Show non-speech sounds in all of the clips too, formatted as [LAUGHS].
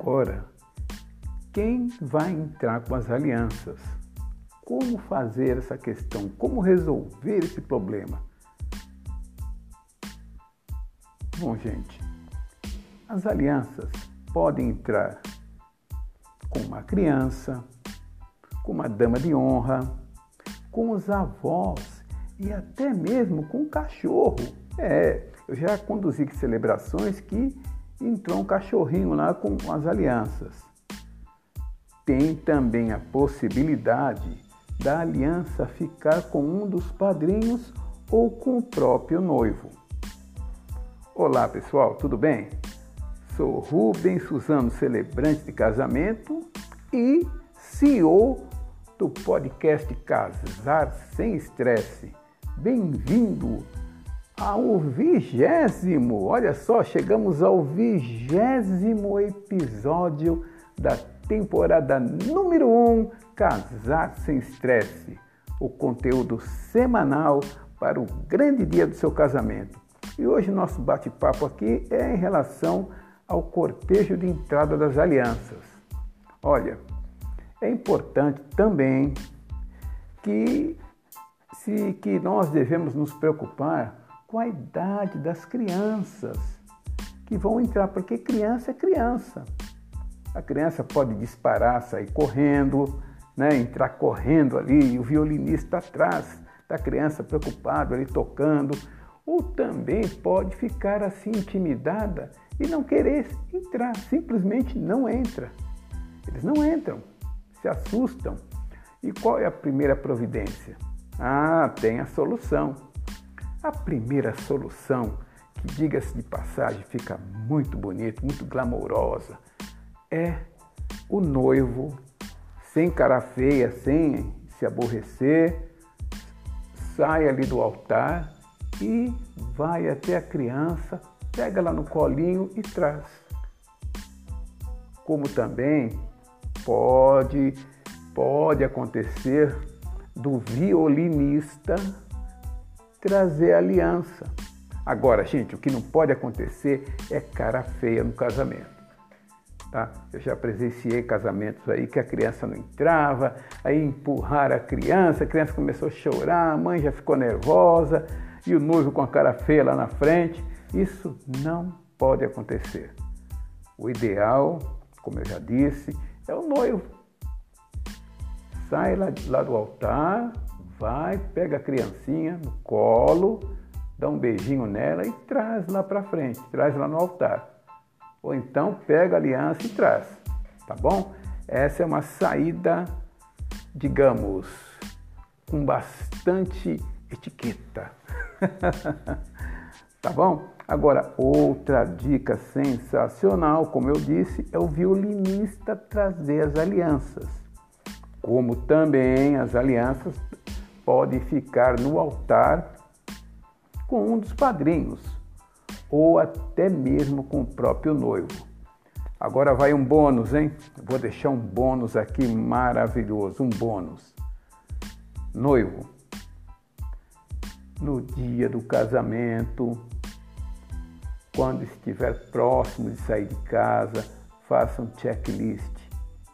agora, quem vai entrar com as alianças? Como fazer essa questão? Como resolver esse problema? Bom, gente, as alianças podem entrar com uma criança, com uma dama de honra, com os avós e até mesmo com o cachorro. É, eu já conduzi celebrações que entrou um cachorrinho lá com as alianças. Tem também a possibilidade da aliança ficar com um dos padrinhos ou com o próprio noivo. Olá pessoal, tudo bem? Sou Rubens Suzano, celebrante de casamento e CEO do podcast Casar Sem Estresse. Bem-vindo ao vigésimo, olha só, chegamos ao vigésimo episódio da temporada número 1 um, Casar Sem Estresse, o conteúdo semanal para o grande dia do seu casamento. E hoje nosso bate-papo aqui é em relação ao cortejo de entrada das alianças. Olha, é importante também que, se, que nós devemos nos preocupar com a idade das crianças que vão entrar, porque criança é criança. A criança pode disparar, sair correndo, né, entrar correndo ali, e o violinista atrás da criança preocupado ali tocando, ou também pode ficar assim intimidada e não querer entrar, simplesmente não entra. Eles não entram, se assustam. E qual é a primeira providência? Ah, tem a solução. A primeira solução, que diga-se de passagem, fica muito bonito, muito glamourosa, é o noivo, sem cara feia, sem se aborrecer, sai ali do altar e vai até a criança, pega lá no colinho e traz. Como também pode pode acontecer do violinista trazer aliança. Agora, gente, o que não pode acontecer é cara feia no casamento. Tá? Eu já presenciei casamentos aí que a criança não entrava, aí empurraram a criança, a criança começou a chorar, a mãe já ficou nervosa e o noivo com a cara feia lá na frente. Isso não pode acontecer. O ideal, como eu já disse, é o noivo. Sai lá, lá do altar, vai, pega a criancinha no colo, dá um beijinho nela e traz lá para frente, traz lá no altar. Ou então pega a aliança e traz, tá bom? Essa é uma saída, digamos, com bastante etiqueta. [LAUGHS] tá bom? Agora, outra dica sensacional, como eu disse, é o violinista trazer as alianças. Como também as alianças pode ficar no altar com um dos padrinhos ou até mesmo com o próprio noivo. Agora vai um bônus, hein? Vou deixar um bônus aqui maravilhoso, um bônus. Noivo, no dia do casamento, quando estiver próximo de sair de casa, faça um checklist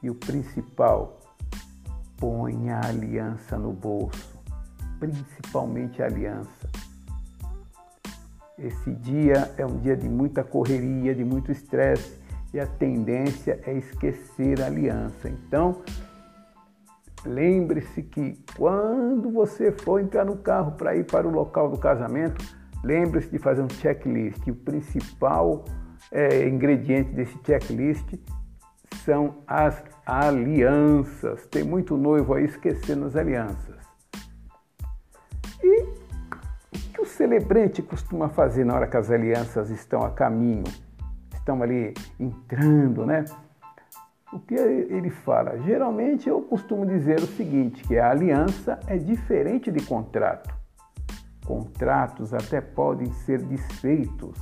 e o principal, ponha a aliança no bolso principalmente aliança. Esse dia é um dia de muita correria, de muito estresse e a tendência é esquecer a aliança. Então, lembre-se que quando você for entrar no carro para ir para o local do casamento, lembre-se de fazer um checklist. O principal é, ingrediente desse checklist são as alianças. Tem muito noivo aí esquecendo as alianças. Celebrante costuma fazer na hora que as alianças estão a caminho, estão ali entrando, né? O que ele fala? Geralmente eu costumo dizer o seguinte, que a aliança é diferente de contrato. Contratos até podem ser desfeitos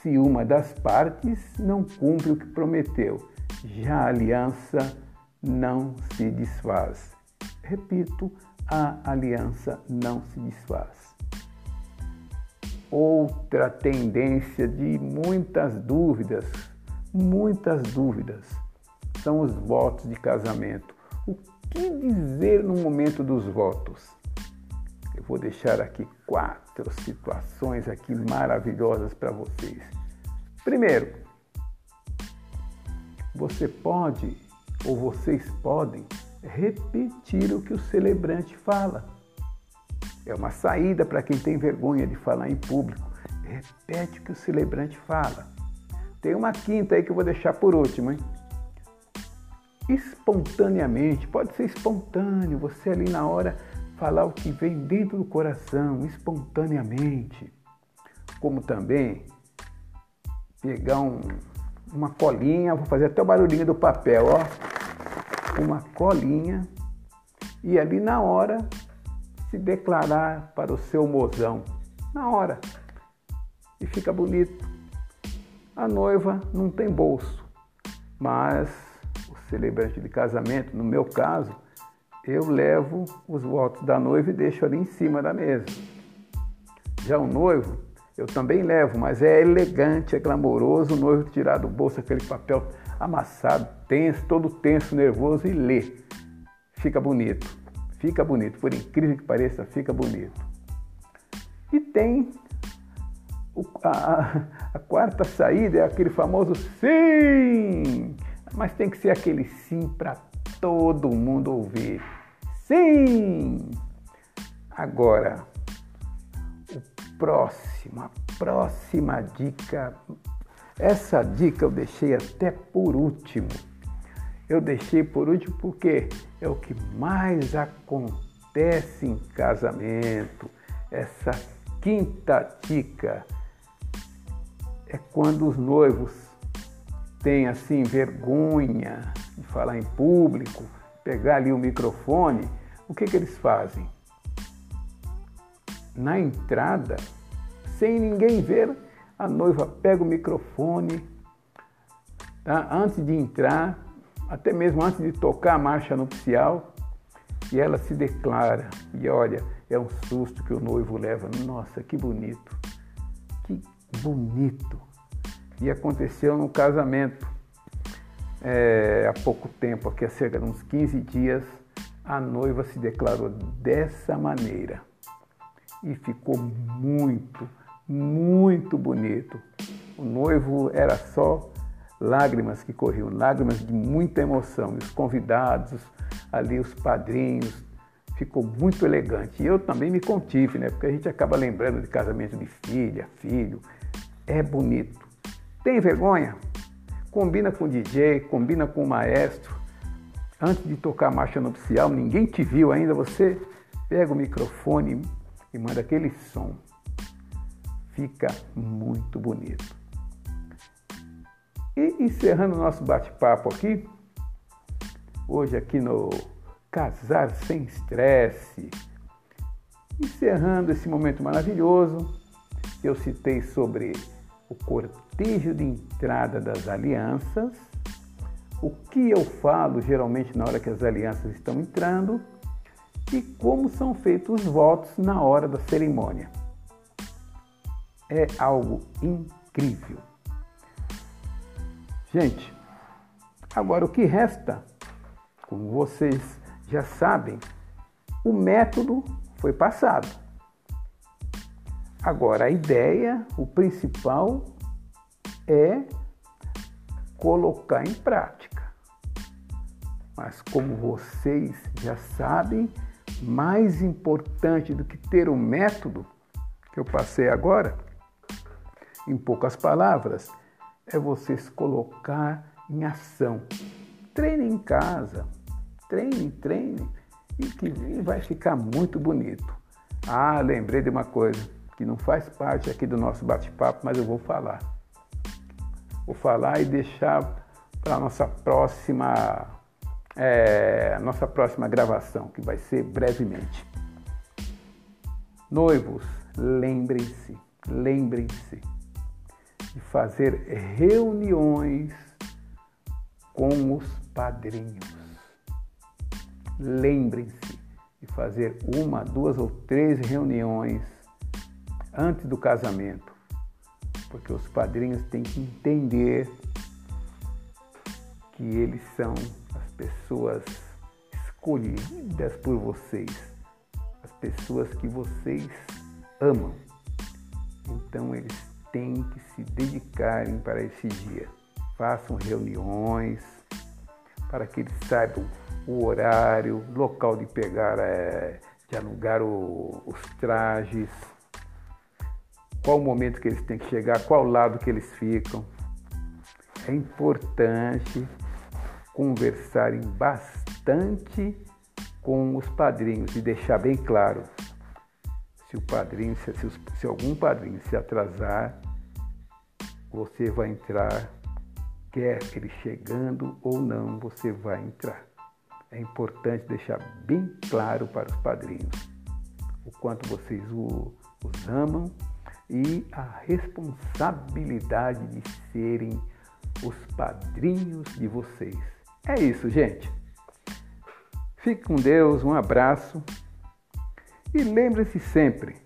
se uma das partes não cumpre o que prometeu. Já a aliança não se desfaz. Repito, a aliança não se desfaz. Outra tendência de muitas dúvidas muitas dúvidas. São os votos de casamento. O que dizer no momento dos votos? Eu vou deixar aqui quatro situações aqui maravilhosas para vocês. Primeiro, você pode ou vocês podem repetir o que o celebrante fala. É uma saída para quem tem vergonha de falar em público. Repete o que o celebrante fala. Tem uma quinta aí que eu vou deixar por último, hein? Espontaneamente, pode ser espontâneo, você ali na hora falar o que vem dentro do coração, espontaneamente. Como também pegar um, uma colinha, vou fazer até o barulhinho do papel, ó. Uma colinha e ali na hora se declarar para o seu mozão. Na hora. E fica bonito. A noiva não tem bolso, mas o celebrante de casamento, no meu caso, eu levo os votos da noiva e deixo ali em cima da mesa. Já o noivo, eu também levo, mas é elegante, é glamouroso o noivo tirar do bolso aquele papel amassado, tenso, todo tenso, nervoso e lê. Fica bonito, fica bonito, por incrível que pareça, fica bonito. E tem a, a, quarta saída, é aquele famoso sim, mas tem que ser aquele sim para todo mundo ouvir. Sim! Agora, o próximo, a próxima dica. Essa dica eu deixei até por último. Eu deixei por último porque é o que mais acontece em casamento. Essa quinta dica é quando os noivos têm assim vergonha de falar em público, pegar ali o microfone, o que, que eles fazem? Na entrada, sem ninguém ver, a noiva pega o microfone, tá? antes de entrar, até mesmo antes de tocar a marcha nupcial, e ela se declara. E olha, é um susto que o noivo leva. Nossa, que bonito! Que bonito! E aconteceu no casamento é, há pouco tempo, aqui há cerca de uns 15 dias, a noiva se declarou dessa maneira. E ficou muito, muito bonito. O noivo era só lágrimas que corriam, lágrimas de muita emoção. Os convidados, ali os padrinhos, ficou muito elegante. E eu também me contive, né? Porque a gente acaba lembrando de casamento de filha, filho. É bonito. Tem vergonha? combina com o DJ, combina com o maestro. Antes de tocar a marcha nupcial, ninguém te viu ainda, você pega o microfone e manda aquele som. Fica muito bonito. E encerrando o nosso bate-papo aqui, hoje aqui no Casar Sem Estresse, encerrando esse momento maravilhoso, eu citei sobre o cortejo de entrada das alianças, o que eu falo geralmente na hora que as alianças estão entrando e como são feitos os votos na hora da cerimônia. É algo incrível. Gente, agora o que resta, como vocês já sabem, o método foi passado. Agora, a ideia, o principal é colocar em prática. Mas como vocês já sabem, mais importante do que ter o método que eu passei agora, em poucas palavras, é vocês colocar em ação. Treine em casa, treine, treine, e que vai ficar muito bonito. Ah, lembrei de uma coisa que não faz parte aqui do nosso bate-papo, mas eu vou falar. Vou falar e deixar para a nossa próxima, é, nossa próxima gravação, que vai ser brevemente. Noivos, lembrem-se, lembrem-se de fazer reuniões com os padrinhos. Lembrem-se de fazer uma, duas ou três reuniões antes do casamento, porque os padrinhos têm que entender que eles são as pessoas escolhidas por vocês, as pessoas que vocês amam. Então eles têm que se dedicarem para esse dia. Façam reuniões para que eles saibam o horário, local de pegar, é, de alugar o, os trajes, qual o momento que eles têm que chegar, qual lado que eles ficam. É importante conversarem bastante com os padrinhos e deixar bem claro se o padrinho, se, se, se algum padrinho se atrasar, você vai entrar, quer ele chegando ou não, você vai entrar. É importante deixar bem claro para os padrinhos o quanto vocês o, os amam e a responsabilidade de serem os padrinhos de vocês. É isso, gente. Fique com Deus, um abraço e lembre-se sempre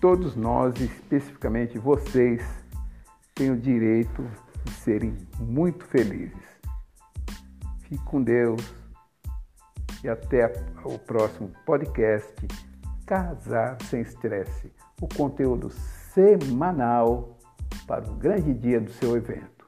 todos nós, especificamente vocês, têm o direito de serem muito felizes. Fique com Deus e até o próximo podcast Casar Sem Estresse o conteúdo semanal para o grande dia do seu evento.